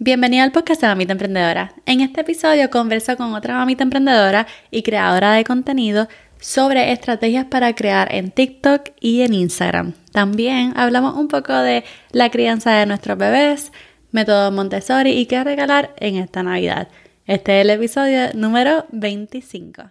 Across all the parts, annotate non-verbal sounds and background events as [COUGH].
Bienvenida al podcast de Mamita Emprendedora. En este episodio converso con otra mamita emprendedora y creadora de contenido sobre estrategias para crear en TikTok y en Instagram. También hablamos un poco de la crianza de nuestros bebés, método Montessori y qué regalar en esta Navidad. Este es el episodio número 25.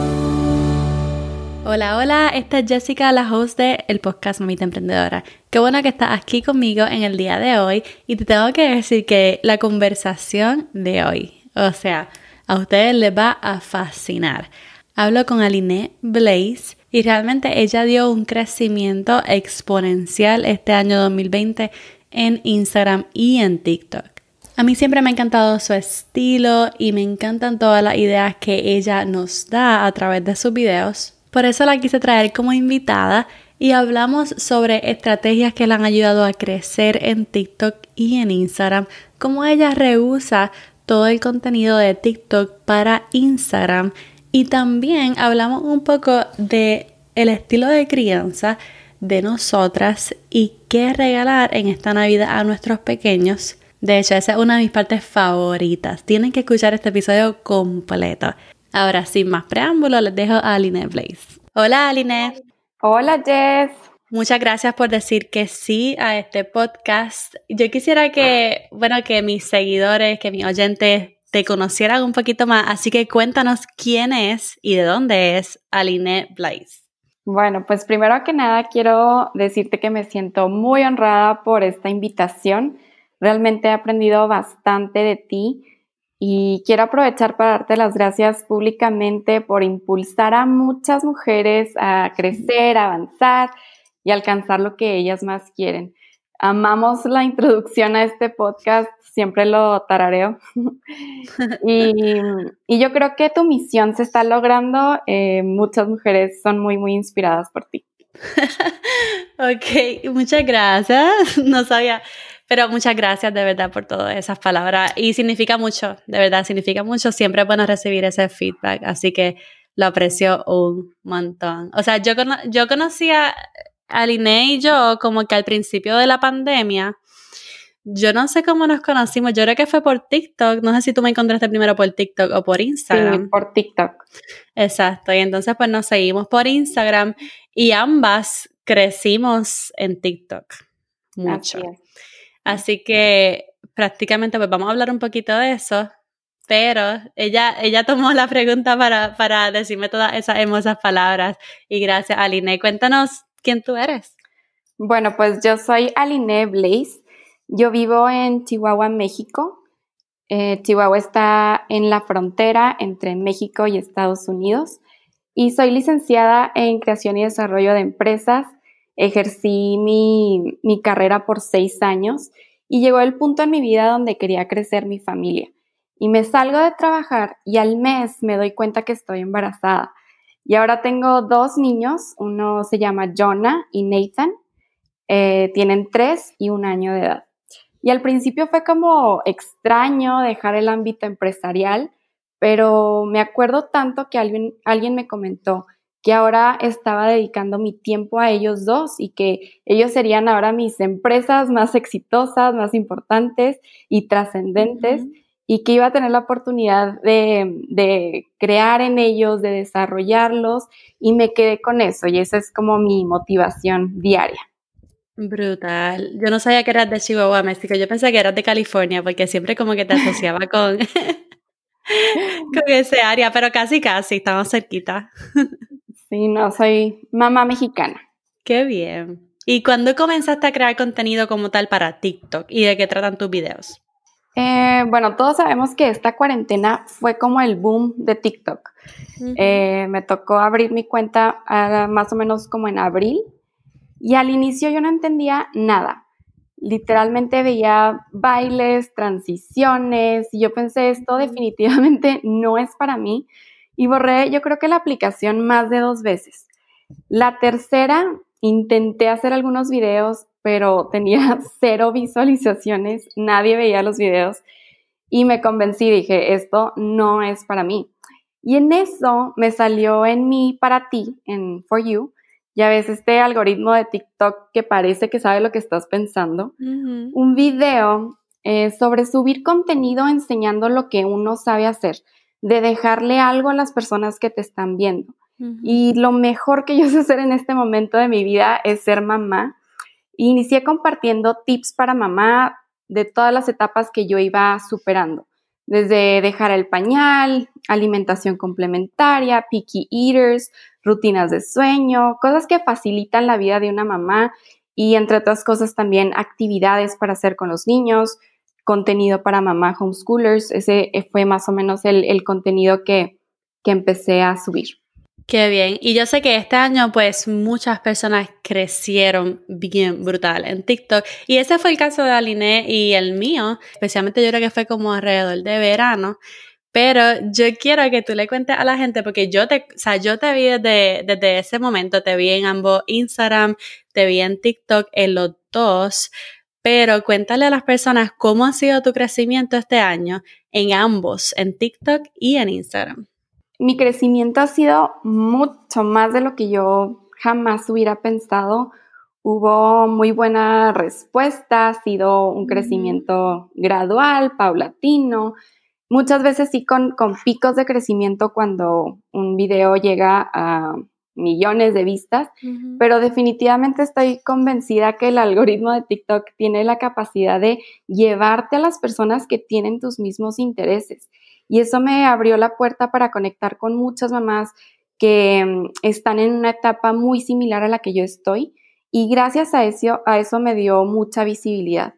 Hola, hola, esta es Jessica, la host de el podcast Mamita Emprendedora. Qué bueno que estás aquí conmigo en el día de hoy y te tengo que decir que la conversación de hoy, o sea, a ustedes les va a fascinar. Hablo con Aline Blaze y realmente ella dio un crecimiento exponencial este año 2020 en Instagram y en TikTok. A mí siempre me ha encantado su estilo y me encantan todas las ideas que ella nos da a través de sus videos. Por eso la quise traer como invitada y hablamos sobre estrategias que le han ayudado a crecer en TikTok y en Instagram, cómo ella rehúsa todo el contenido de TikTok para Instagram y también hablamos un poco de el estilo de crianza de nosotras y qué regalar en esta Navidad a nuestros pequeños. De hecho, esa es una de mis partes favoritas. Tienen que escuchar este episodio completo. Ahora, sin más preámbulos, les dejo a Aline Blaze. Hola, Aline. Hola, Jess. Muchas gracias por decir que sí a este podcast. Yo quisiera que, bueno, que mis seguidores, que mis oyentes te conocieran un poquito más, así que cuéntanos quién es y de dónde es Aline Blaze. Bueno, pues primero que nada quiero decirte que me siento muy honrada por esta invitación. Realmente he aprendido bastante de ti y quiero aprovechar para darte las gracias públicamente por impulsar a muchas mujeres a crecer, a avanzar y alcanzar lo que ellas más quieren. Amamos la introducción a este podcast, siempre lo tarareo. [LAUGHS] y, yo creo que tu misión se está logrando. Eh, muchas mujeres son muy, muy inspiradas por ti. [LAUGHS] ok, muchas gracias. [LAUGHS] No sabía. Pero muchas gracias de verdad por todas esas palabras y significa mucho, de verdad, significa mucho. Siempre es bueno recibir ese feedback, así que lo aprecio un montón. O sea, yo, yo conocía a Liné y yo como que al principio de la pandemia, yo no sé cómo nos conocimos, yo creo que fue por TikTok, no sé si tú me encontraste primero por TikTok o por Instagram. Sí, por TikTok. Exacto, y entonces pues nos seguimos por Instagram y ambas crecimos en TikTok mucho. Así que prácticamente pues vamos a hablar un poquito de eso, pero ella, ella tomó la pregunta para, para decirme todas esas hermosas palabras y gracias Aline. Cuéntanos quién tú eres. Bueno, pues yo soy Aline Blaze. Yo vivo en Chihuahua, México. Eh, Chihuahua está en la frontera entre México y Estados Unidos y soy licenciada en creación y desarrollo de empresas ejercí mi, mi carrera por seis años y llegó el punto en mi vida donde quería crecer mi familia. Y me salgo de trabajar y al mes me doy cuenta que estoy embarazada. Y ahora tengo dos niños, uno se llama Jonah y Nathan, eh, tienen tres y un año de edad. Y al principio fue como extraño dejar el ámbito empresarial, pero me acuerdo tanto que alguien, alguien me comentó, que ahora estaba dedicando mi tiempo a ellos dos y que ellos serían ahora mis empresas más exitosas, más importantes y trascendentes y que iba a tener la oportunidad de, crear en ellos, de desarrollarlos y me quedé con eso y esa es como mi motivación diaria. Brutal. Yo no sabía que eras de Chihuahua, México. Yo pensé que eras de California porque siempre como que te asociaba [LAUGHS] con, [LAUGHS] con ese área, pero casi casi, estamos cerquita. [LAUGHS] Sí, no, soy mamá mexicana. Qué bien. ¿Y cuándo comenzaste a crear contenido como tal para TikTok y de qué tratan tus videos? Eh, bueno, todos sabemos que esta cuarentena fue como el boom de TikTok. Eh, me tocó abrir mi cuenta ah, más o menos como en abril y al inicio yo no entendía nada. literalmente veía bailes, transiciones, y yo pensé, esto definitivamente [LAUGHS] no es para mí, y borré yo creo que la aplicación más de dos veces. La tercera, intenté hacer algunos videos, pero tenía [LAUGHS] cero visualizaciones, nadie veía los videos, y me convencí, dije, esto no es para mí. Y en eso me salió en mi para ti, en For You, ya ves este algoritmo de TikTok que parece que sabe lo que estás pensando, un video eh, sobre subir contenido enseñando lo que uno sabe hacer, de dejarle algo a las personas que te están viendo. Y lo mejor que yo sé hacer en este momento de mi vida es ser mamá. Inicié compartiendo tips para mamá de todas las etapas que yo iba superando desde dejar el pañal, alimentación complementaria, picky eaters, rutinas de sueño, cosas que facilitan la vida de una mamá y entre otras cosas también actividades para hacer con los niños, contenido para mamá homeschoolers, ese fue más o menos el, contenido que, que empecé a subir. Qué bien. Y yo sé que este año, pues, muchas personas crecieron bien brutal en TikTok. Y ese fue el caso de Aline y el mío. Especialmente yo creo que fue como alrededor de verano. Pero yo quiero que tú le cuentes a la gente, porque yo te, o sea, yo te vi desde, desde ese momento, te vi en ambos Instagram, te vi en TikTok, en los dos. Pero cuéntale a las personas cómo ha sido tu crecimiento este año en ambos, en TikTok y en Instagram. Mi crecimiento ha sido mucho más de lo que yo jamás hubiera pensado. Hubo muy buena respuesta, ha sido un crecimiento gradual, paulatino, muchas veces sí con, con picos de crecimiento cuando un video llega a millones de vistas, pero definitivamente estoy convencida que el algoritmo de TikTok tiene la capacidad de llevarte a las personas que tienen tus mismos intereses. Y eso me abrió la puerta para conectar con muchas mamás que mm, están en una etapa muy similar a la que yo estoy. Y gracias a eso, a eso me dio mucha visibilidad.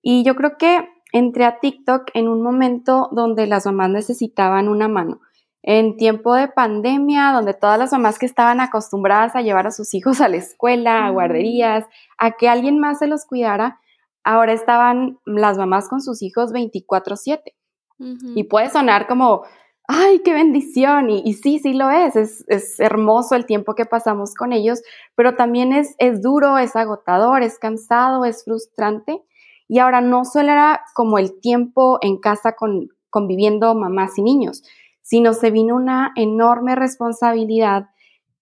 Y yo creo que entré a TikTok en un momento donde las mamás necesitaban una mano. En tiempo de pandemia, donde todas las mamás que estaban acostumbradas a llevar a sus hijos a la escuela, a guarderías, a que alguien más se los cuidara, ahora estaban las mamás con sus hijos 24/7. Y puede sonar como, ay, qué bendición. Y, sí, sí lo es. es. hermoso el tiempo que pasamos con ellos, pero también es, es duro, es agotador, es cansado, es frustrante. Y ahora no solo era como el tiempo en casa con, conviviendo mamás y niños, sino se vino una enorme responsabilidad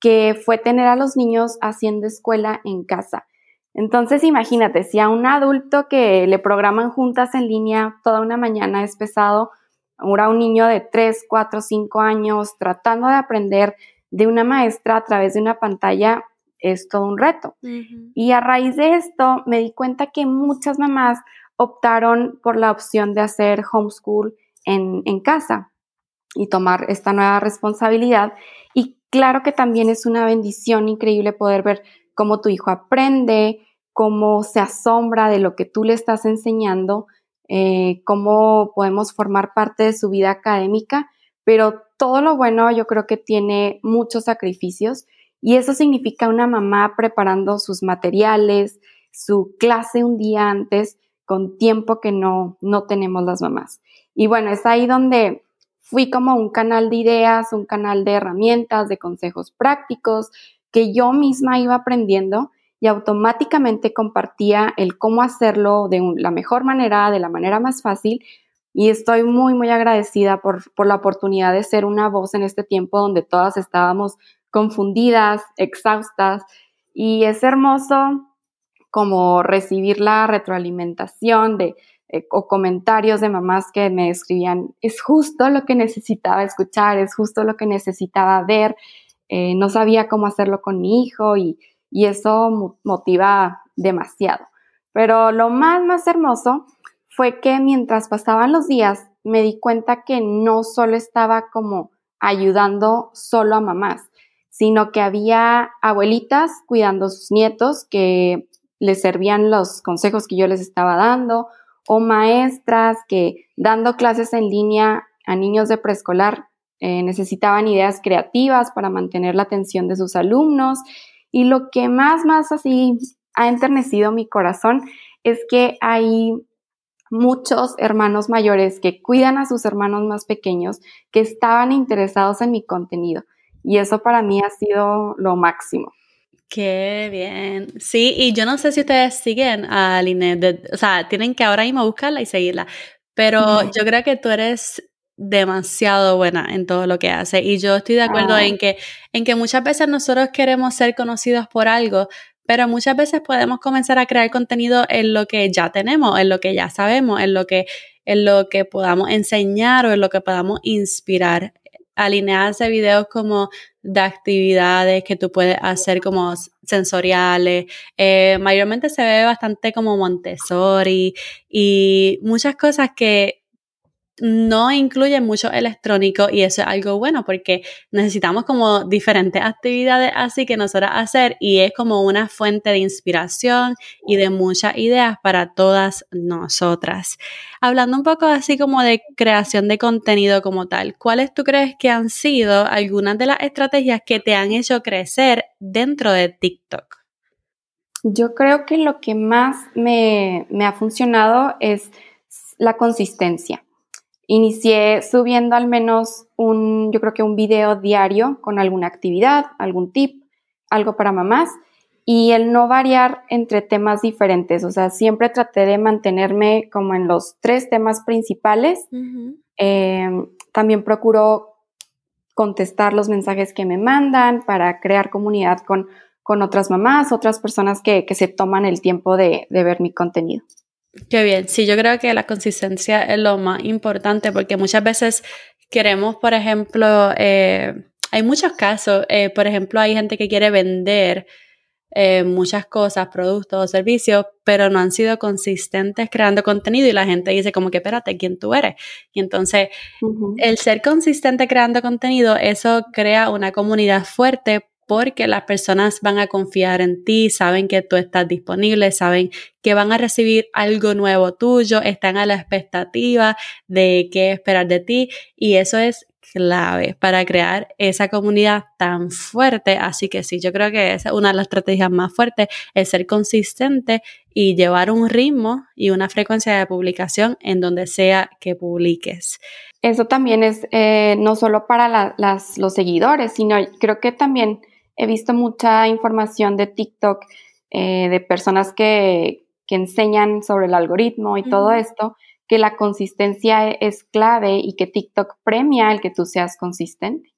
que fue tener a los niños haciendo escuela en casa. Entonces, imagínate, si a un adulto que le programan juntas en línea toda una mañana es pesado, ahora un niño de 3, 4, 5 años tratando de aprender de una maestra a través de una pantalla es todo un reto. Y a raíz de esto me di cuenta que muchas mamás optaron por la opción de hacer homeschool en, en casa y tomar esta nueva responsabilidad. Y claro que también es una bendición increíble poder ver cómo tu hijo aprende, cómo se asombra de lo que tú le estás enseñando, eh, cómo podemos formar parte de su vida académica, pero todo lo bueno yo creo que tiene muchos sacrificios y eso significa una mamá preparando sus materiales, su clase un día antes, con tiempo que no, no tenemos las mamás. Y bueno, es ahí donde fui como un canal de ideas, un canal de herramientas, de consejos prácticos, que yo misma iba aprendiendo y automáticamente compartía el cómo hacerlo de la mejor manera, de la manera más fácil. Y estoy muy, muy agradecida por, por la oportunidad de ser una voz en este tiempo donde todas estábamos confundidas, exhaustas. Y es hermoso como recibir la retroalimentación de, eh, o comentarios de mamás que me escribían, es justo lo que necesitaba escuchar, es justo lo que necesitaba ver, eh, no sabía cómo hacerlo con mi hijo y, eso motiva demasiado. Pero lo más, más hermoso fue que mientras pasaban los días me di cuenta que no solo estaba como ayudando solo a mamás, sino que había abuelitas cuidando a sus nietos que les servían los consejos que yo les estaba dando, o maestras que dando clases en línea a niños de preescolar eh, necesitaban ideas creativas para mantener la atención de sus alumnos y lo que más, más así ha enternecido mi corazón es que hay muchos hermanos mayores que cuidan a sus hermanos más pequeños que estaban interesados en mi contenido. Y eso para mí ha sido lo máximo. Qué bien. Sí, y yo no sé si ustedes siguen a Linet, o sea, tienen que ahora mismo buscarla y seguirla, pero yo creo que tú eres demasiado buena en todo lo que hace y yo estoy de acuerdo en que en que muchas veces nosotros queremos ser conocidos por algo, pero muchas veces podemos comenzar a crear contenido en lo que ya tenemos, en lo que ya sabemos, en lo que, en lo que podamos enseñar o en lo que podamos inspirar. Alinearse videos como de actividades que tú puedes hacer como sensoriales. Eh, mayormente se ve bastante como Montessori y muchas cosas que no incluye mucho electrónico y eso es algo bueno porque necesitamos como diferentes actividades así que nosotros hacer y es como una fuente de inspiración y de muchas ideas para todas nosotras. Hablando un poco así como de creación de contenido como tal, ¿cuáles tú crees que han sido algunas de las estrategias que te han hecho crecer dentro de TikTok? Yo creo que lo que más me ha funcionado es la consistencia Inicié subiendo al menos un, yo creo que un video diario con alguna actividad, algún tip, algo para mamás y el no variar entre temas diferentes. O sea, siempre traté de mantenerme como en los tres temas principales. Em, también procuro contestar los mensajes que me mandan para crear comunidad con, con otras mamás, otras personas que, que se toman el tiempo de, de ver mi contenido. Qué bien, sí, yo creo que la consistencia es lo más importante porque muchas veces queremos, por ejemplo, eh, hay muchos casos, eh, por ejemplo, hay gente que quiere vender eh, muchas cosas, productos o servicios, pero no han sido consistentes creando contenido y la gente dice como que espérate, ¿quién tú eres? Y entonces, el ser consistente creando contenido, eso crea una comunidad fuerte porque las personas van a confiar en ti, saben que tú estás disponible, saben que van a recibir algo nuevo tuyo, están a la expectativa de qué esperar de ti y eso es clave para crear esa comunidad tan fuerte. Así que sí, yo creo que esa es una de las estrategias más fuertes, es ser consistente y llevar un ritmo y una frecuencia de publicación en donde sea que publiques. Eso también es eh, no solo para los seguidores, sino creo que también he visto mucha información de TikTok eh, de personas que, enseñan sobre el algoritmo y todo esto, que la consistencia es clave y que TikTok premia el que tú seas consistente.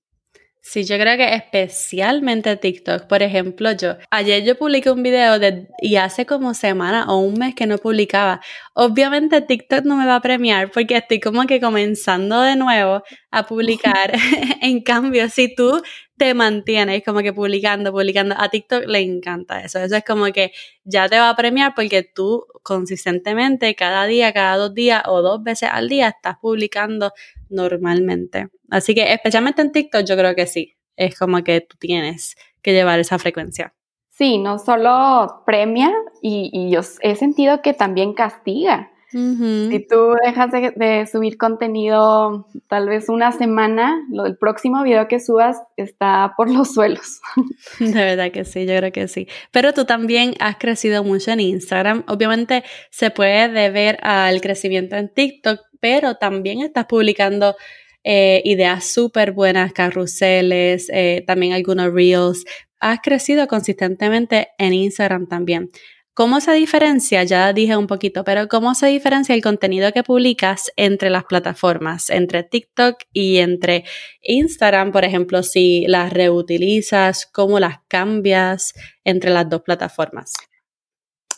Sí, yo creo que especialmente TikTok. Por ejemplo, yo, ayer yo publiqué un video de, y hace como semana o un mes que no publicaba. Obviamente TikTok no me va a premiar porque estoy como que comenzando de nuevo a publicar. [LAUGHS] [LAUGHS] en cambio, si tú te mantienes como que publicando, publicando, a TikTok le encanta eso. Eso es como que ya te va a premiar porque tú consistentemente cada día, cada dos días o dos veces al día estás publicando normalmente. Así que especialmente en TikTok yo creo que sí, es como que tú tienes que llevar esa frecuencia. Sí, no solo premia y, yo he sentido que también castiga. Si tú dejas de, subir contenido tal vez una semana, lo, el próximo video que subas está por los suelos. [LAUGHS] De verdad que sí, yo creo que sí. Pero tú también has crecido mucho en Instagram. Obviamente se puede deber al crecimiento en TikTok, pero también estás publicando eh, ideas súper buenas, carruseles, eh, también algunos reels. Has crecido consistentemente en Instagram también. ¿Cómo se diferencia? Ya dije un poquito, pero ¿cómo se diferencia el contenido que publicas entre las plataformas, entre TikTok y entre Instagram, por ejemplo, si las reutilizas, cómo las cambias entre las dos plataformas?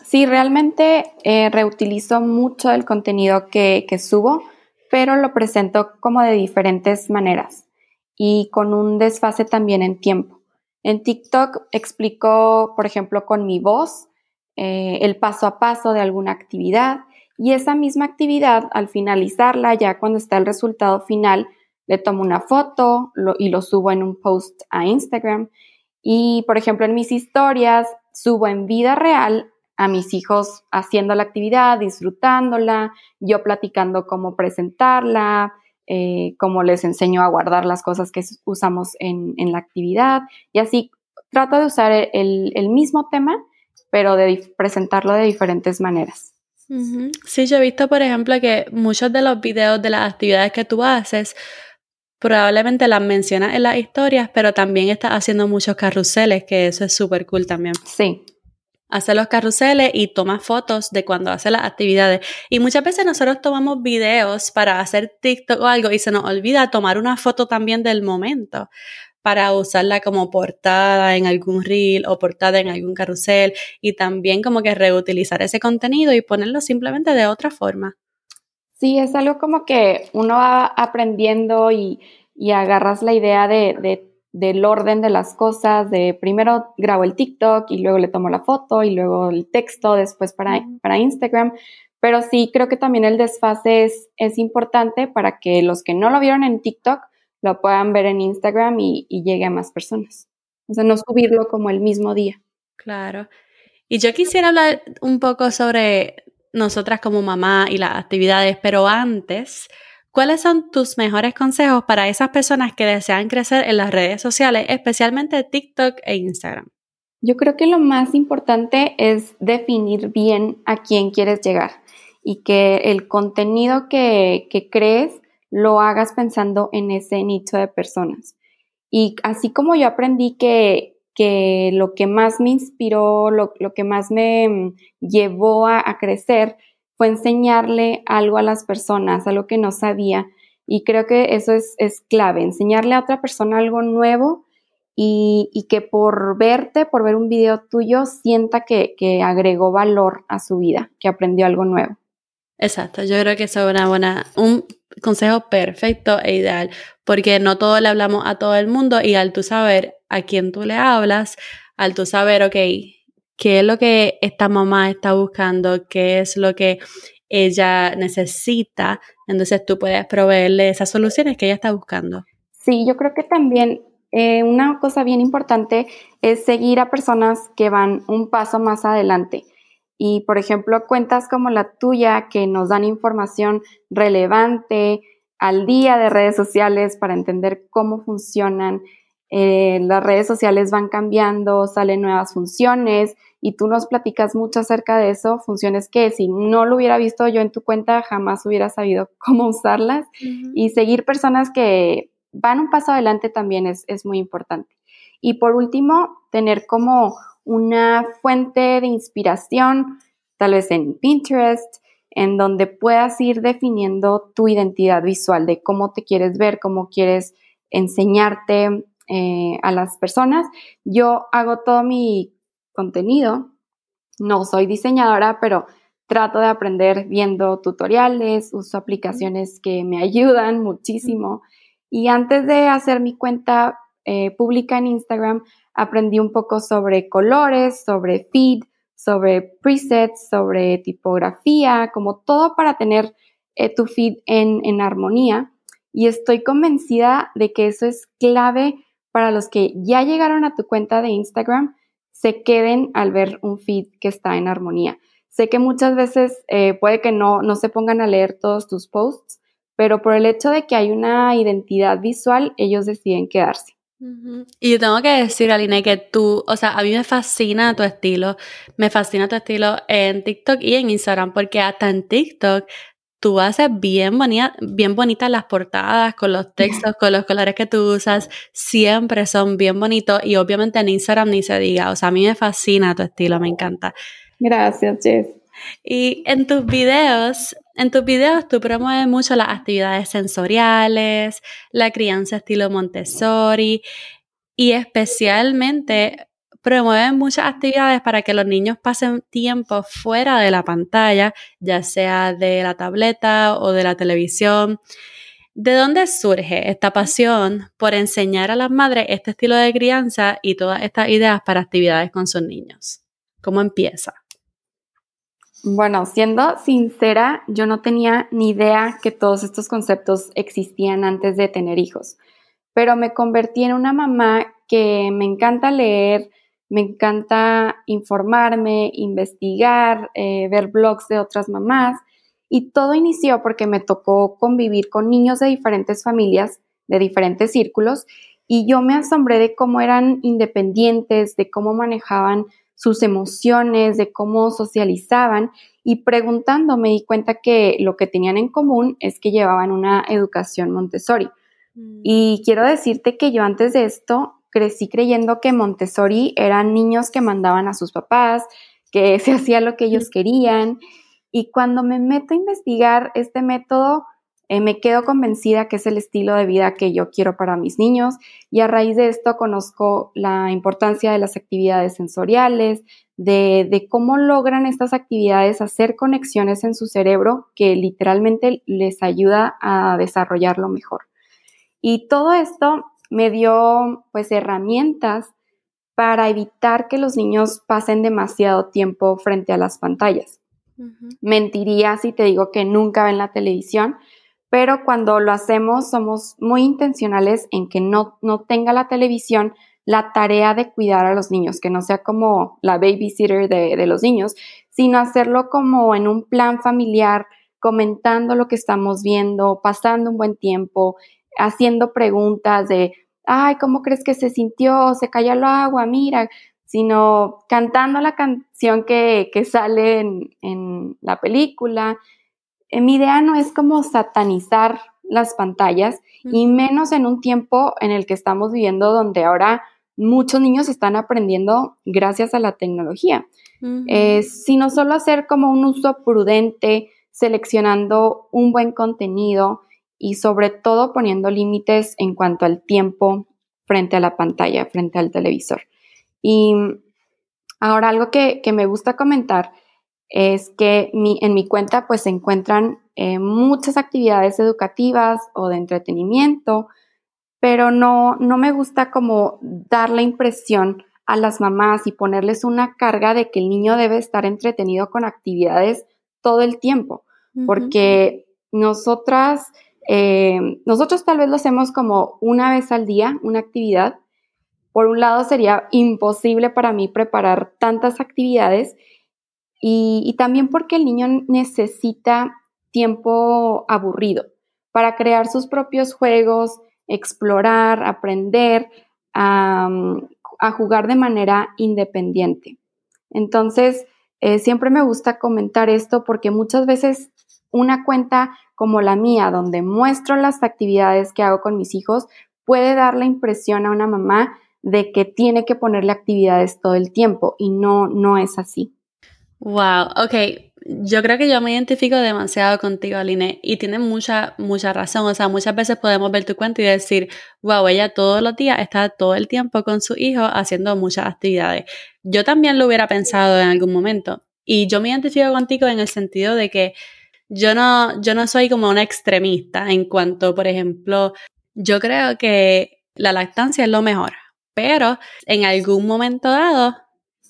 Sí, realmente eh, reutilizo mucho el contenido que, subo, pero lo presento como de diferentes maneras y con un desfase también en tiempo. En TikTok explico, por ejemplo, con mi voz eh, el paso a paso de alguna actividad y esa misma actividad, al finalizarla, ya cuando está el resultado final, le tomo una foto y lo subo en un post a Instagram. Y, por ejemplo, en mis historias subo en vida real a mis hijos haciendo la actividad, disfrutándola, yo platicando cómo presentarla, eh, cómo les enseño a guardar las cosas que usamos en, la actividad. Y así trato de usar el mismo tema pero de presentarlo de diferentes maneras. Sí, yo he visto, por ejemplo, que muchos de los videos de las actividades que tú haces, probablemente las mencionas en las historias, pero también estás haciendo muchos carruseles, que eso es súper cool también. Sí. Hace los carruseles y toma fotos de cuando hace las actividades. Y muchas veces nosotros tomamos videos para hacer TikTok o algo y se nos olvida tomar una foto también del momento para usarla como portada en algún reel o portada en algún carrusel y también como que reutilizar ese contenido y ponerlo simplemente de otra forma. Sí, es algo como que uno va aprendiendo y, agarras la idea de, del orden de las cosas, de primero grabo el TikTok y luego le tomo la foto y luego el texto después para, para Instagram. Pero sí, creo que también el desfase es, es importante para que los que no lo vieron en TikTok lo puedan ver en Instagram y, llegue a más personas. O sea, no subirlo como el mismo día. Claro. Y yo quisiera hablar un poco sobre nosotras como mamá y las actividades, pero antes, ¿cuáles son tus mejores consejos para esas personas que desean crecer en las redes sociales, especialmente TikTok e Instagram? Yo creo que lo más importante es definir bien a quién quieres llegar y que el contenido que, crees lo hagas pensando en ese nicho de personas. Y así como yo aprendí que, que lo que más me inspiró, lo, que más me llevó a, crecer, fue enseñarle algo a las personas, algo que no sabía. Y creo que eso es, clave, enseñarle a otra persona algo nuevo y, que por verte, por ver un video tuyo, sienta que, que agregó valor a su vida, que aprendió algo nuevo. Exacto, yo creo que es una buena, un consejo perfecto e ideal, porque no todo le hablamos a todo el mundo y al tú saber a quién tú le hablas, al tú saber, ok, qué es lo que esta mamá está buscando, qué es lo que ella necesita, entonces tú puedes proveerle esas soluciones que ella está buscando. Sí, yo creo que también eh, una cosa bien importante es seguir a personas que van un paso más adelante. Y, por ejemplo, cuentas como la tuya que nos dan información relevante al día de redes sociales para entender cómo funcionan. Eh, las redes sociales van cambiando, salen nuevas funciones y tú nos platicas mucho acerca de eso, funciones que si no lo hubiera visto yo en tu cuenta jamás hubiera sabido [LAUGHS] cómo usarlas y seguir personas que van un paso adelante también es, es muy importante. Y por último, tener como una fuente de inspiración, tal vez en Pinterest, en donde puedas ir definiendo tu identidad visual de cómo te quieres ver, cómo quieres enseñarte eh, a las personas. Yo hago todo mi contenido, no soy diseñadora, pero trato de aprender viendo tutoriales, uso aplicaciones que me ayudan muchísimo. Y antes de hacer mi cuenta eh, pública en Instagram, aprendí un poco sobre colores, sobre feed, sobre presets, sobre tipografía, como todo para tener eh, tu feed en, en armonía. Y estoy convencida de que eso es clave para los que ya llegaron a tu cuenta de Instagram, se queden al ver un feed que está en armonía. Sé que muchas veces eh, puede que no, no se pongan a leer todos tus posts, pero por el hecho de que hay una identidad visual, ellos deciden quedarse. Y yo tengo que decir, Aline, que tú, o sea, a mí me fascina tu estilo, me fascina tu estilo en TikTok y en Instagram, porque hasta en TikTok tú haces bien, bonita, bien bonitas las portadas con los textos, con los colores que tú usas, siempre son bien bonitos y obviamente en Instagram ni se diga, o sea, a mí me fascina tu estilo, me encanta. Gracias, Jess. Y en tus videos, en tus videos tú promueves mucho las actividades sensoriales, la crianza estilo Montessori y especialmente promueven muchas actividades para que los niños pasen tiempo fuera de la pantalla, ya sea de la tableta o de la televisión. ¿De dónde surge esta pasión por enseñar a las madres este estilo de crianza y todas estas ideas para actividades con sus niños? ¿Cómo empieza? Bueno, siendo sincera, yo no tenía ni idea que todos estos conceptos existían antes de tener hijos, pero me convertí en una mamá que me encanta leer, me encanta informarme, investigar, eh, ver blogs de otras mamás y todo inició porque me tocó convivir con niños de diferentes familias, de diferentes círculos y yo me asombré de cómo eran independientes, de cómo manejaban sus emociones, de cómo socializaban y preguntando me di cuenta que lo que tenían en común es que llevaban una educación Montessori. Mm. Y quiero decirte que yo antes de esto crecí creyendo que Montessori eran niños que mandaban a sus papás, que [LAUGHS] se hacía lo que ellos querían. Y cuando me meto a investigar este método, eh, me quedo convencida que es el estilo de vida que yo quiero para mis niños y a raíz de esto conozco la importancia de las actividades sensoriales, de, de, cómo logran estas actividades hacer conexiones en su cerebro que literalmente les ayuda a desarrollarlo mejor. Y todo esto me dio pues herramientas para evitar que los niños pasen demasiado tiempo frente a las pantallas. Mentiría si te digo que nunca ven la televisión, pero cuando lo hacemos somos muy intencionales en que no, no tenga la televisión la tarea de cuidar a los niños, que no sea como la babysitter de, de los niños, sino hacerlo como en un plan familiar, comentando lo que estamos viendo, pasando un buen tiempo, haciendo preguntas de, ay, ¿cómo crees que se sintió? Se cayó el agua, mira, sino cantando la canción que, sale en, la película. Eh, mi idea no es como satanizar las pantallas y menos en un tiempo en el que estamos viviendo donde ahora muchos niños están aprendiendo gracias a la tecnología, eh, sino solo hacer como un uso prudente, seleccionando un buen contenido, y sobre todo poniendo límites en cuanto al tiempo frente a la pantalla, frente al televisor. Y ahora algo que, me gusta comentar es que en mi cuenta pues se encuentran eh, muchas actividades educativas o de entretenimiento, pero no, no me gusta como dar la impresión a las mamás y ponerles una carga de que el niño debe estar entretenido con actividades todo el tiempo, porque nosotras eh, nosotros tal vez lo hacemos como una vez al día, una actividad. Por un lado sería imposible para mí preparar tantas actividades y, también porque el niño necesita tiempo aburrido para crear sus propios juegos, explorar, aprender, a, jugar de manera independiente. Entonces, eh, siempre me gusta comentar esto porque muchas veces una cuenta como la mía, donde muestro las actividades que hago con mis hijos, puede dar la impresión a una mamá de que tiene que ponerle actividades todo el tiempo y no, no es así. Wow, ok. Yo creo que yo me identifico demasiado contigo, Aline, y tienes mucha, mucha razón. O sea, muchas veces podemos ver tu cuenta y decir, wow, ella todos los días está todo el tiempo con su hijo haciendo muchas actividades. Yo también lo hubiera pensado en algún momento. Y yo me identifico contigo en el sentido de que yo no, yo no soy como una extremista en cuanto, por ejemplo, yo creo que la lactancia es lo mejor, pero en algún momento dado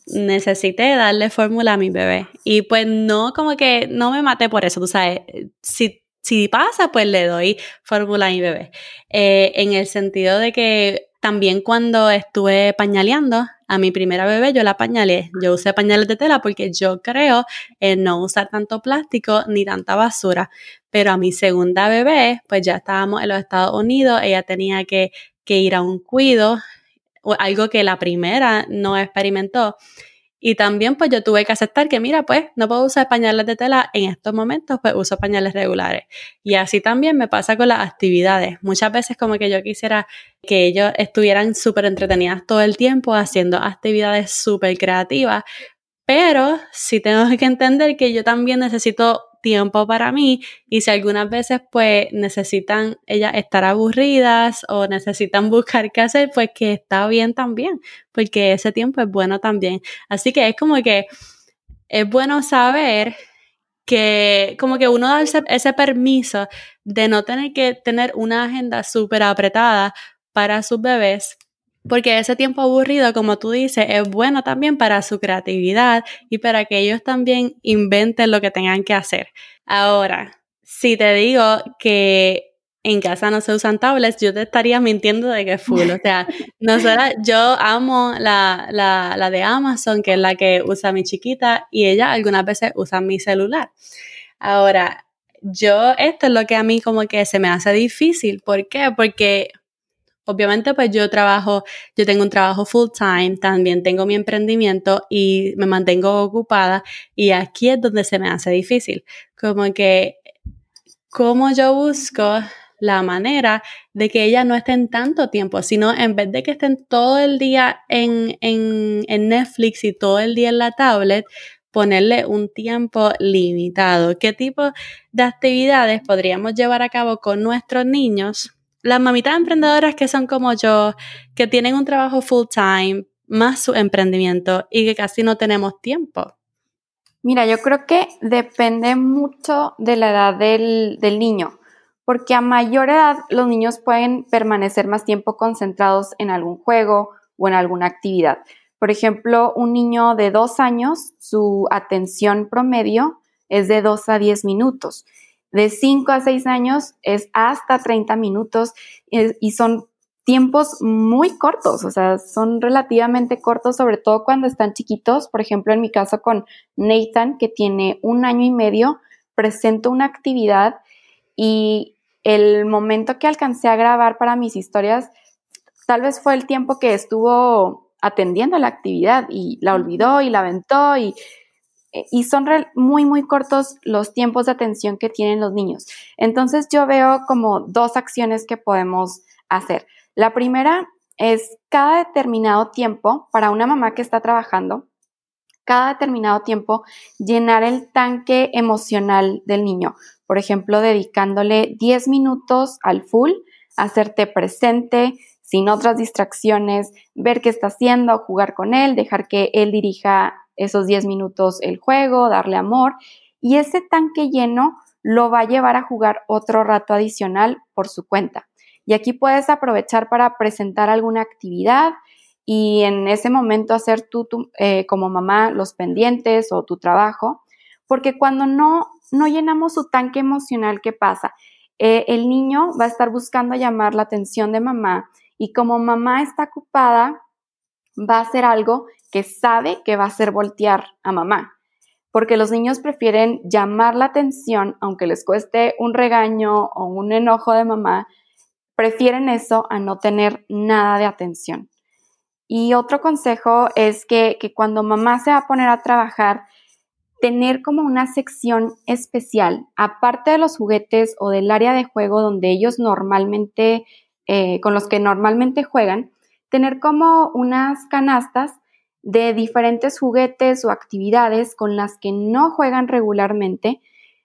necesité darle fórmula a mi bebé. Y pues no, como que no me maté por eso, tú sabes, si, si pasa, pues le doy fórmula a mi bebé. Eh, en el sentido de que también cuando estuve pañaleando, a mi primera bebé yo la pañalé. Yo usé pañales de tela porque yo creo en no usar tanto plástico ni tanta basura. Pero a mi segunda bebé, pues ya estábamos en los Estados Unidos, ella tenía que, que ir a un cuido, algo que la primera no experimentó. Y también pues yo tuve que aceptar que, mira, pues no puedo usar pañales de tela en estos momentos, pues uso pañales regulares. Y así también me pasa con las actividades. Muchas veces como que yo quisiera que ellos estuvieran súper entretenidas todo el tiempo haciendo actividades súper creativas, pero sí tengo que entender que yo también necesito tiempo para mí y si algunas veces pues necesitan ellas estar aburridas o necesitan [LAUGHS] buscar qué hacer, pues que está bien también, porque ese tiempo es bueno también. Así que es como que es bueno saber que como que uno da ese, permiso de no tener que tener una agenda súper apretada para sus bebés porque ese tiempo aburrido, como tú dices, es bueno también para su creatividad y para que ellos también inventen lo que tengan que hacer. Ahora, si te digo que en casa no se usan tablets, yo te estaría mintiendo de que es full. O sea, [LAUGHS] nosotros, yo amo la, la, la de Amazon, que es la que usa mi chiquita, y ella algunas veces usa mi celular. Ahora, yo, esto es lo que a mí como que se me hace difícil. ¿Por qué? Porque obviamente pues yo trabajo, yo tengo un trabajo full time, también tengo mi emprendimiento y me mantengo ocupada y aquí es donde se me hace difícil, como que como yo busco la manera de que ellas no estén tanto tiempo, sino en vez de que estén todo el día en, en, en Netflix y todo el día en la tablet, ponerle un tiempo limitado. ¿Qué tipo de actividades podríamos llevar a cabo con nuestros niños? Las mamitas emprendedoras que son como yo, que tienen un trabajo full time, más su emprendimiento y que casi no tenemos tiempo. Mira, yo creo que depende mucho de la edad del, niño, porque a mayor edad los niños pueden permanecer más tiempo concentrados en algún juego o en alguna actividad. Por ejemplo, un niño de dos años, su atención promedio es de 2 a 10 minutos. De 5 a 6 años es hasta 30 minutos y son tiempos muy cortos, o sea, son relativamente cortos, sobre todo cuando están chiquitos. Por ejemplo, en mi caso con Nathan, que tiene un año y medio, presento una actividad y el momento que alcancé a grabar para mis historias, tal vez fue el tiempo que estuvo atendiendo la actividad y la olvidó y la aventó y, eh, y son muy, muy cortos los tiempos de atención que tienen los niños. Entonces yo veo como dos acciones que podemos hacer. La primera es cada determinado tiempo para una mamá que está trabajando, cada determinado tiempo llenar el tanque emocional del niño. Por ejemplo, dedicándole 10 minutos al full, hacerte presente, sin otras distracciones, ver qué está haciendo, jugar con él, dejar que él dirija esos 10 minutos el juego, darle amor. Y ese tanque lleno lo va a llevar a jugar otro rato adicional por su cuenta. Y aquí puedes aprovechar para presentar alguna actividad y en ese momento hacer tú, eh, como mamá los pendientes o tu trabajo, porque cuando no, no llenamos su tanque emocional, ¿qué pasa? Eh, el niño va a estar buscando llamar la atención de mamá y como mamá está ocupada, va a hacer algo que sabe que va a hacer voltear a mamá. Porque los niños prefieren llamar la atención, aunque les cueste un regaño o un enojo de mamá, prefieren eso a no tener nada de atención. Y otro consejo es que, que cuando mamá se va a poner a trabajar, tener como una sección especial, aparte de los juguetes o del área de juego donde ellos normalmente eh, con los que normalmente juegan, tener como unas canastas de diferentes juguetes o actividades con las que no juegan regularmente.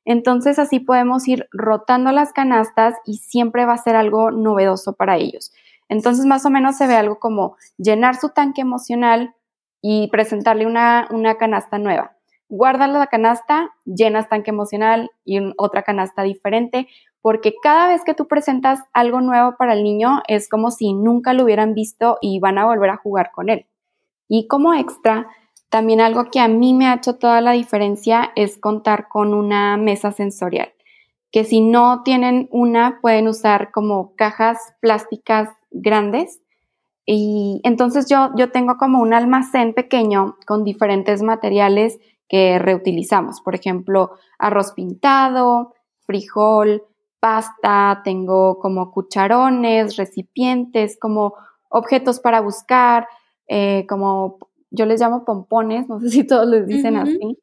Entonces así podemos ir rotando las canastas y siempre va a ser algo novedoso para ellos. Entonces más o menos se ve algo como llenar su tanque emocional y presentarle una, una canasta nueva. Guardas la canasta, llenas tanque emocional y otra canasta diferente porque cada vez que tú presentas algo nuevo para el niño es como si nunca lo hubieran visto y van a volver a jugar con él. Y como extra, también algo que a mí me ha hecho toda la diferencia es contar con una mesa sensorial, que si no tienen una pueden usar como cajas plásticas grandes. Y entonces yo, yo tengo como un almacén pequeño con diferentes materiales que reutilizamos, por ejemplo, arroz pintado, frijol, pasta, tengo como cucharones, recipientes, como objetos para buscar, eh, como yo les llamo pompones, no sé si todos les dicen así,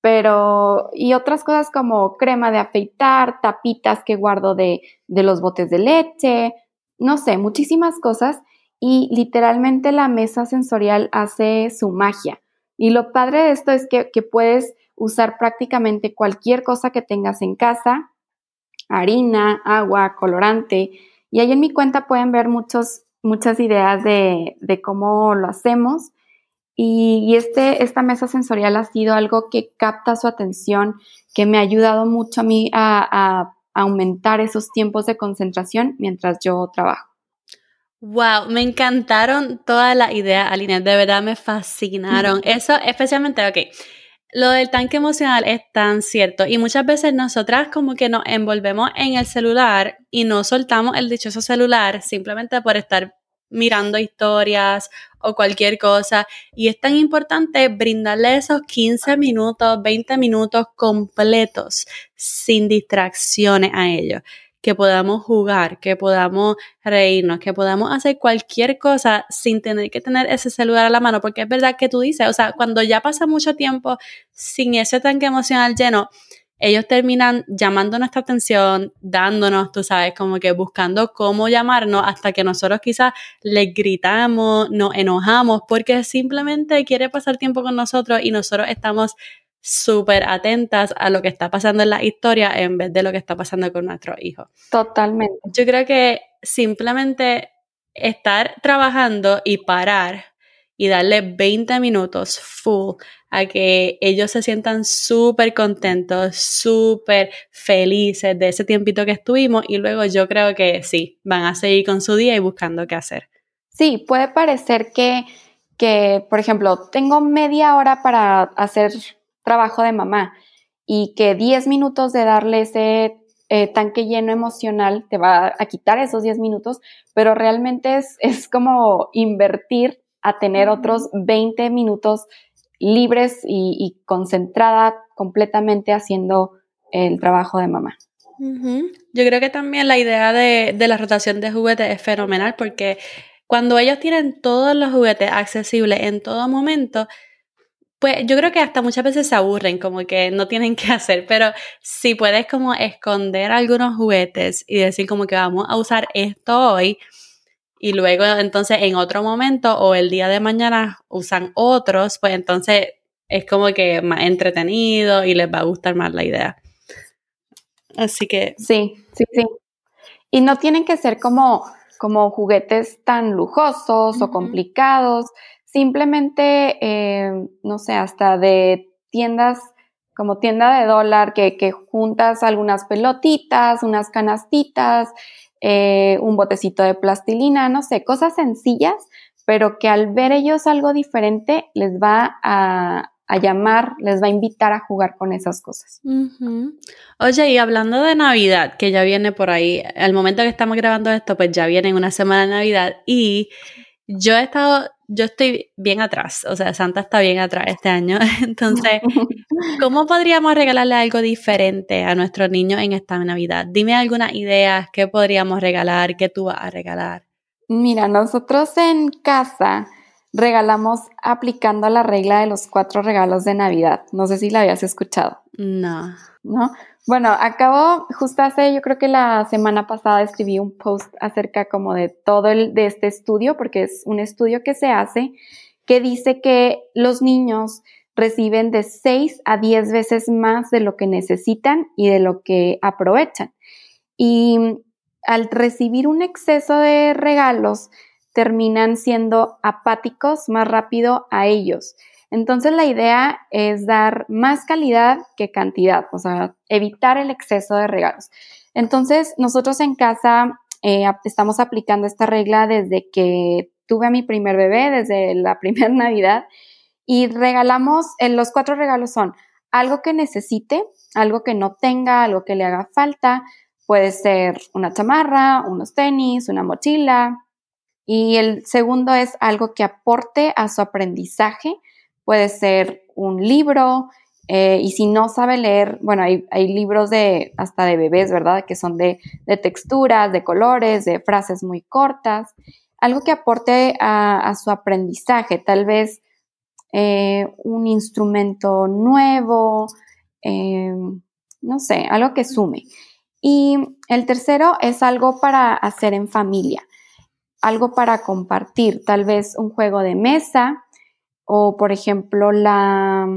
pero y otras cosas como crema de afeitar, tapitas que guardo de, de los botes de leche, no sé, muchísimas cosas y literalmente la mesa sensorial hace su magia. Y lo padre de esto es que, que puedes usar prácticamente cualquier cosa que tengas en casa, harina, agua, colorante. Y ahí en mi cuenta pueden ver muchos, muchas ideas de, cómo lo hacemos. Y, este, esta mesa sensorial ha sido algo que capta su atención, que me ha ayudado mucho a mí a, aumentar esos tiempos de concentración mientras yo trabajo. Wow, me encantaron todas las ideas, Aline, de verdad me fascinaron. Eso especialmente, ok, lo del tanque emocional es tan cierto. Y muchas veces nosotras como que nos envolvemos en el celular y no soltamos el dichoso celular simplemente por estar mirando historias o cualquier cosa. Y es tan importante brindarle esos 15 minutos, 20 minutos completos sin distracciones a ellos que podamos jugar, que podamos reírnos, que podamos hacer cualquier cosa sin tener que tener ese celular a la mano, porque es verdad que tú dices, o sea, cuando ya pasa mucho tiempo sin ese tanque emocional lleno, ellos terminan llamando nuestra atención, dándonos, tú sabes, como que buscando cómo llamarnos hasta que nosotros quizás les gritamos, nos enojamos porque simplemente quiere pasar tiempo con nosotros y nosotros estamos súper atentas a lo que está pasando en la historia en vez de lo que está pasando con nuestros hijos. Totalmente. Yo creo que simplemente estar trabajando y parar y darle 20 minutos full a que ellos se sientan súper contentos, súper felices de ese tiempito que estuvimos y luego yo creo que sí, van a seguir con su día y buscando qué hacer. Sí, puede parecer que, que por ejemplo, tengo media hora para hacer trabajo de mamá y que 10 minutos de darle ese eh, tanque lleno emocional te va a quitar esos 10 minutos, pero realmente es, es como invertir a tener otros 20 minutos libres y, concentrada completamente haciendo el trabajo de mamá. Yo creo que también la idea de, de la rotación de juguetes es fenomenal porque cuando ellos tienen todos los juguetes accesibles en todo momento, pues yo creo que hasta muchas veces se aburren, como que no tienen qué hacer, pero si puedes como esconder algunos juguetes y decir como que vamos a usar esto hoy, y luego entonces en otro momento o el día de mañana usan otros, pues entonces es como que más entretenido y les va a gustar más la idea. Así que... Sí, sí, sí. Y no tienen que ser como, como juguetes tan lujosos o complicados, simplemente, eh, no sé, hasta de tiendas como tienda de dólar que, que juntas algunas pelotitas, unas canastitas, eh, un botecito de plastilina, no sé, cosas sencillas, pero que al ver ellos algo diferente les va a, llamar, les va a invitar a jugar con esas cosas. Oye, y hablando de Navidad, que ya viene por ahí, al momento que estamos grabando esto, pues ya viene una semana de Navidad y yo he estado, yo estoy bien atrás, o sea, Santa está bien atrás este año, [LAUGHS] entonces, [LAUGHS] ¿cómo podríamos regalarle algo diferente a nuestros niños en esta Navidad? Dime algunas ideas, ¿qué podríamos regalar? ¿Qué tú vas a regalar? Mira, nosotros en casa regalamos aplicando la regla de los cuatro regalos de Navidad. No sé si la habías escuchado. No. ¿No? Bueno, acabo, justo hace, yo creo que la semana pasada escribí un post acerca como de todo el, de este estudio, porque es un estudio que se hace, que dice que los niños reciben de 6 a 10 veces más de lo que necesitan y de lo que aprovechan. Y al recibir un exceso de regalos, terminan siendo apáticos más rápido a ellos. Entonces la idea es dar más calidad que cantidad, o sea, evitar el exceso de regalos. Entonces nosotros en casa eh, estamos aplicando esta regla desde que tuve a mi primer bebé, desde la [LAUGHS] primera Navidad, y regalamos, eh, los cuatro regalos son algo que necesite, algo que no tenga, algo que le haga falta, puede ser una chamarra, unos tenis, una mochila, y el segundo es algo que aporte a su aprendizaje, puede ser un libro, eh, y si no sabe leer, bueno, hay, libros de hasta de bebés, ¿verdad? Que son de, texturas, de colores, de frases muy cortas, algo que aporte a, su aprendizaje, tal vez eh, un instrumento nuevo, eh, no sé, algo que sume. Y el tercero es algo para hacer en familia, algo para compartir, tal vez un juego de mesa, o por ejemplo la,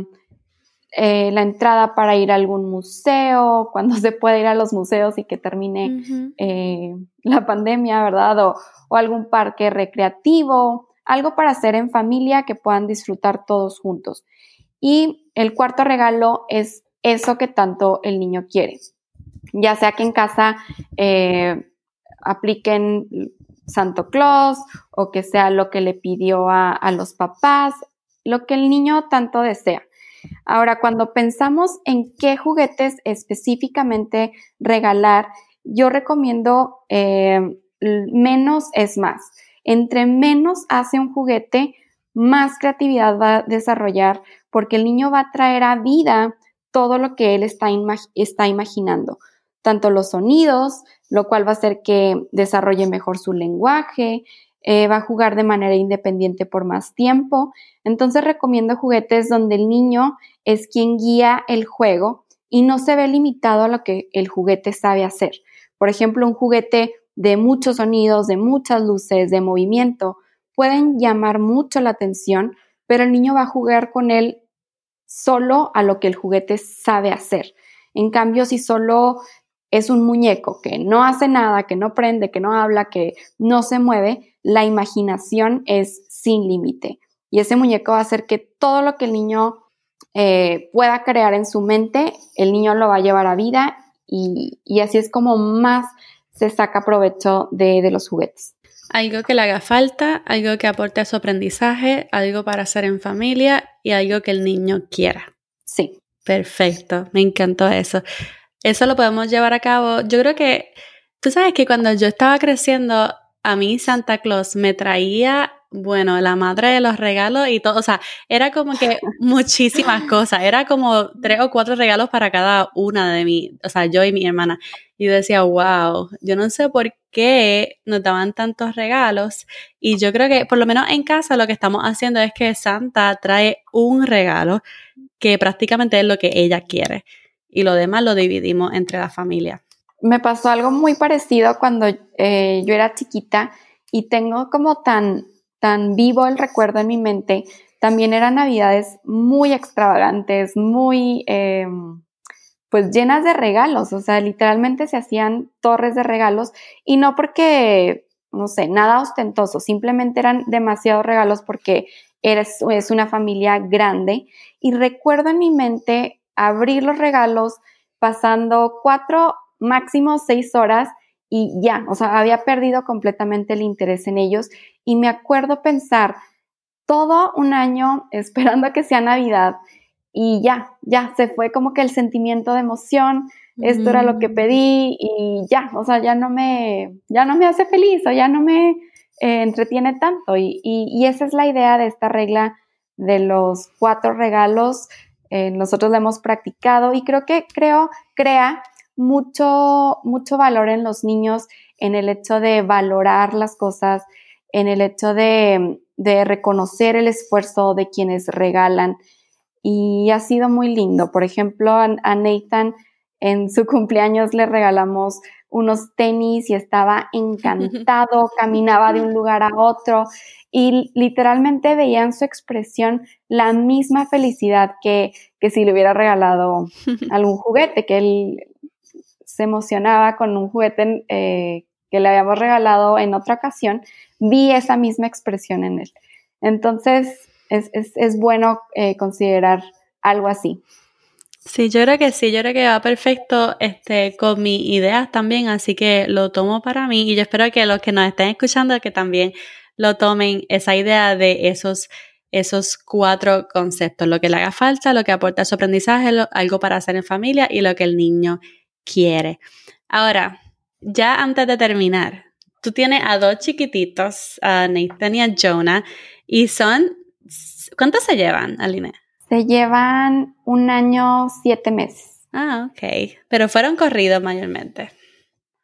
eh, la entrada para ir a algún museo, [LAUGHS] cuando se puede ir a los museos y que termine eh, la pandemia, ¿verdad? O, o, algún parque recreativo, algo para hacer en familia que puedan disfrutar todos juntos. Y el cuarto regalo es eso que tanto el niño quiere, ya sea que en casa eh, apliquen Santo Claus o que sea lo que le pidió a, los papás, lo que el niño tanto desea. Ahora, cuando pensamos en qué juguetes específicamente regalar, yo recomiendo eh, menos es más. Entre menos hace un juguete, más creatividad va a desarrollar porque el niño va a traer a vida todo lo que él está, está imaginando, tanto los sonidos, lo cual va a hacer que desarrolle mejor su lenguaje, eh, va a jugar de manera independiente por más tiempo. Entonces recomiendo juguetes donde el niño es quien guía el juego y no se ve limitado a lo que el juguete sabe hacer. Por ejemplo, un juguete de muchos sonidos, de muchas luces, de movimiento, pueden llamar mucho la atención, pero el niño va a jugar con él solo a lo que el juguete sabe hacer. En cambio, si solo es un muñeco que no hace nada, que no prende, que no habla, que no se mueve, la imaginación es sin límite. Y ese muñeco va a hacer que todo lo que el niño eh, pueda crear en su mente, el niño lo va a llevar a vida y, así es como más se saca provecho de, de los juguetes. Algo que le haga falta, algo que aporte a su aprendizaje, algo para hacer en familia y algo que el niño quiera. Sí. Perfecto, me encantó eso. Eso lo podemos llevar a cabo. Yo creo que, tú sabes que cuando yo estaba creciendo, a mí Santa Claus me traía, bueno, la madre de los regalos y todo, o sea, era como que [LAUGHS] muchísimas cosas, era como tres o cuatro regalos para cada una de mí, o sea, yo y mi hermana. Y yo decía, wow, yo no sé por qué nos daban tantos regalos. Y yo creo que, por lo menos en casa, lo que estamos haciendo es que Santa trae un regalo que prácticamente es lo que ella quiere. Y lo demás lo dividimos entre la familia me pasó algo muy parecido cuando eh, yo era chiquita y tengo como tan, tan vivo el recuerdo en mi mente. También eran navidades muy extravagantes, muy em, pues llenas de regalos, o sea, literalmente se hacían torres de regalos y no porque, no sé, nada ostentoso, simplemente eran demasiados regalos porque eres, es una familia grande y recuerdo en mi mente abrir los regalos pasando cuatro máximo seis horas y ya, o sea, había perdido completamente el interés en ellos y me acuerdo pensar todo un año [LAUGHS] esperando a que sea Navidad y ya, ya, se fue como que el sentimiento de emoción, esto era lo que mm. pedí y ya, o sea, ya no me, ya no me hace feliz o ya no me eh, entretiene tanto y, y, esa es la idea de esta regla de los cuatro regalos. Eh, nosotros la hemos practicado y creo que creo, crea mucho, mucho valor en los niños en el hecho de valorar las cosas, en el hecho de, reconocer el esfuerzo de quienes regalan. Y ha sido muy lindo. Por ejemplo, a, Nathan en su [LAUGHS] cumpleaños le regalamos unos tenis y estaba encantado, caminaba de un lugar a otro y literalmente veía en su expresión la misma felicidad que, que si le hubiera regalado [LAUGHS] algún juguete, que él se emocionaba con un juguete eh, que le habíamos regalado en otra ocasión, vi esa misma expresión en él. Entonces, es, bueno eh, considerar algo así. Sí, yo creo que sí, yo creo que va perfecto este, con mis ideas también, así que lo tomo para mí y yo espero que los que nos estén escuchando que también lo tomen esa idea de esos, esos cuatro conceptos, lo que le haga falta, lo que aporta a su aprendizaje, algo para hacer en familia y lo que el niño quiere. Ahora, ya antes de terminar, tú tienes a dos chiquititos, a Nathan y a Jonah, y son, ¿cuántos se llevan, Aline? Se llevan un año, siete meses. Ah, ok. Pero fueron corridos mayormente.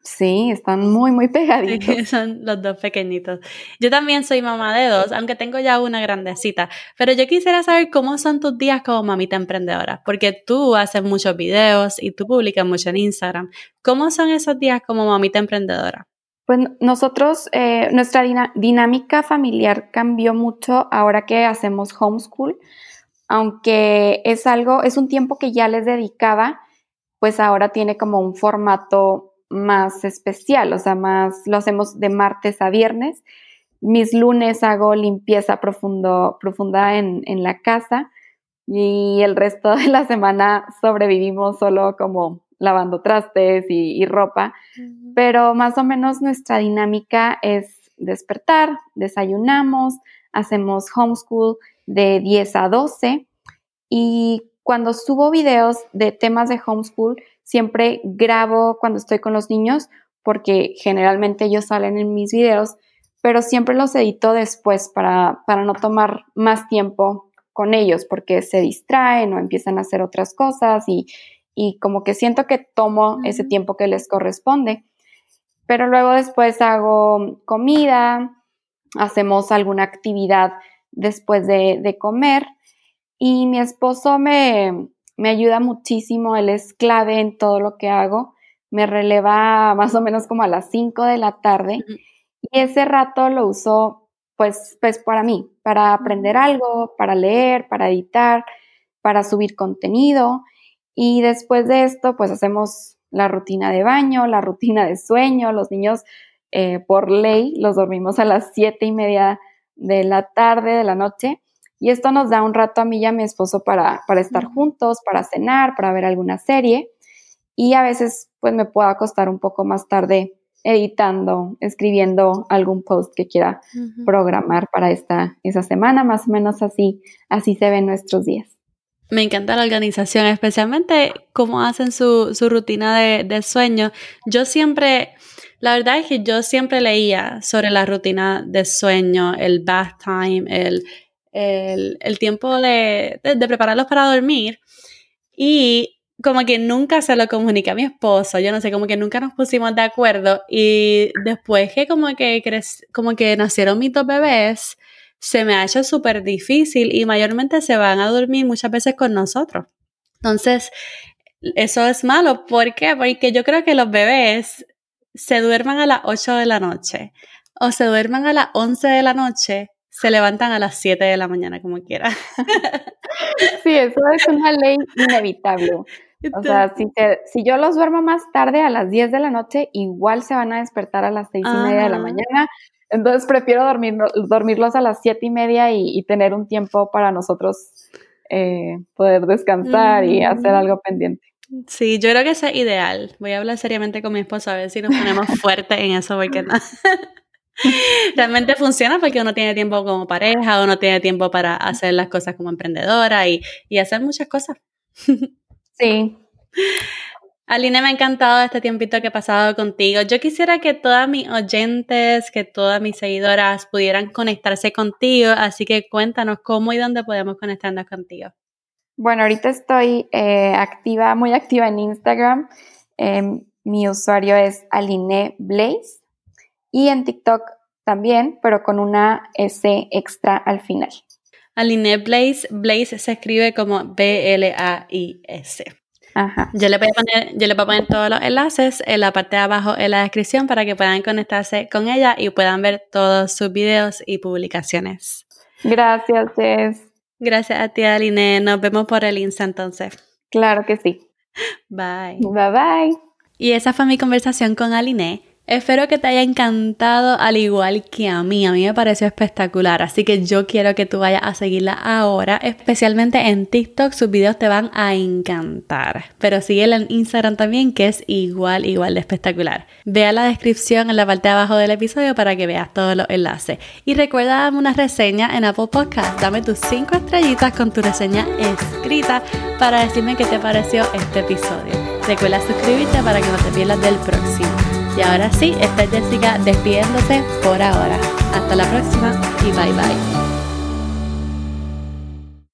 Sí, están muy, muy pegaditos. [LAUGHS] son los dos pequeñitos. Yo también soy mamá de dos, aunque tengo ya una grandecita. Pero yo quisiera saber cómo son tus días como mamita emprendedora, porque tú haces muchos videos y tú publicas mucho en Instagram. ¿Cómo son esos días como mamita emprendedora? Pues nosotros, eh, nuestra dinámica familiar cambió mucho ahora que hacemos homeschool, aunque es algo, es un tiempo que ya les dedicaba, pues ahora tiene como un formato más especial, o sea, más lo hacemos de martes a viernes. Mis lunes hago limpieza profundo, profunda en, la casa y el resto de la semana sobrevivimos solo como lavando trastes y, ropa, pero más o menos nuestra dinámica es despertar, desayunamos, hacemos homeschool de 10 a 12 y cuando subo videos de temas de homeschool, siempre grabo cuando estoy con los niños porque generalmente ellos salen en mis videos, pero siempre los edito después para, para no tomar más tiempo con ellos porque se distraen o empiezan a hacer otras cosas y, y como que siento que tomo ese tiempo que les corresponde. pero luego después hago comida, hacemos alguna actividad después de, comer. Y mi esposo me, me ayuda muchísimo, él es clave en todo lo que hago, me releva más o menos como a las 5 de la tarde. Y ese rato lo uso pues, pues para mí, para aprender algo, para leer, para editar, para subir contenido. Y después de esto pues hacemos la rutina de baño, la rutina de sueño, los niños eh, por ley los dormimos a las siete y media de la tarde, de la noche, y esto nos da un rato a mí y a mi esposo para, para estar juntos, para cenar, para ver alguna serie, y a veces pues me puedo acostar un poco más tarde editando, escribiendo algún post que quiera programar para esta, esa semana, más o menos así, así se ven nuestros días. Me encanta la organización, especialmente cómo hacen su, su rutina de, de, sueño. Yo siempre, la verdad es que yo siempre leía sobre la rutina de sueño, el bath time, el, el, tiempo de, de, de, prepararlos para dormir. Y como que nunca se lo comuniqué a mi esposo, yo no sé, como que nunca nos pusimos de acuerdo. Y después que como que, como que nacieron mis dos bebés, se me ha hecho súper difícil y mayormente se van a dormir muchas veces con nosotros. Entonces, eso es malo. ¿Por qué? Porque yo creo que los bebés se duerman a las 8 de la noche o se duerman a las 11 de la noche, se levantan a las 7 de la mañana como quiera. Sí, eso es una ley inevitable. O sea, si, si yo los duermo más tarde a las 10 de la noche, igual se van a despertar a las 6 y media de la mañana entonces prefiero dormir, dormirlos a las siete y media y, tener un tiempo para nosotros eh, poder descansar y hacer algo pendiente. Sí, yo creo que eso es ideal. Voy a hablar seriamente con mi esposo a ver si nos ponemos [LAUGHS] fuerte en eso porque no. [LAUGHS] Realmente funciona porque uno tiene tiempo como pareja, uno tiene tiempo para hacer las cosas como emprendedora y, y hacer muchas cosas. [LAUGHS] Sí. Aline, me ha encantado este tiempito que he pasado contigo. Yo quisiera que todas mis oyentes, que todas mis seguidoras pudieran conectarse contigo, así que cuéntanos cómo y dónde podemos conectarnos contigo. Bueno, ahorita estoy eh, activa, muy activa en Instagram. Em, mi usuario es Aline Blaze y en TikTok también, pero con una S extra al final. Aline Blaze, Blaze se escribe como B-L-A-I-S. Yo le, voy a poner, yo le voy a poner todos los enlaces en la parte de abajo en la descripción para que puedan conectarse con ella y puedan ver todos sus videos y publicaciones. Gracias, Jess. Gracias a ti, Aline. Nos vemos por el Insta entonces. Claro que sí. Bye. Bye bye. Y esa fue mi conversación con Aline. Espero que te haya encantado al igual que a mí. A mí me pareció espectacular. Así que yo quiero que tú vayas a seguirla ahora. Especialmente en TikTok. Sus videos te van a encantar. Pero síguela en Instagram también que es igual, igual de espectacular. Vea la descripción en la parte de abajo del episodio para que veas todos los enlaces. Y recuerda darme una reseña en Apple Podcast. Dame tus 5 estrellitas con tu reseña escrita para decirme qué te pareció este episodio. Recuerda suscribirte para que no te pierdas del próximo. Y ahora sí, esta es Jessica despidiéndose por ahora. Hasta la próxima y bye bye.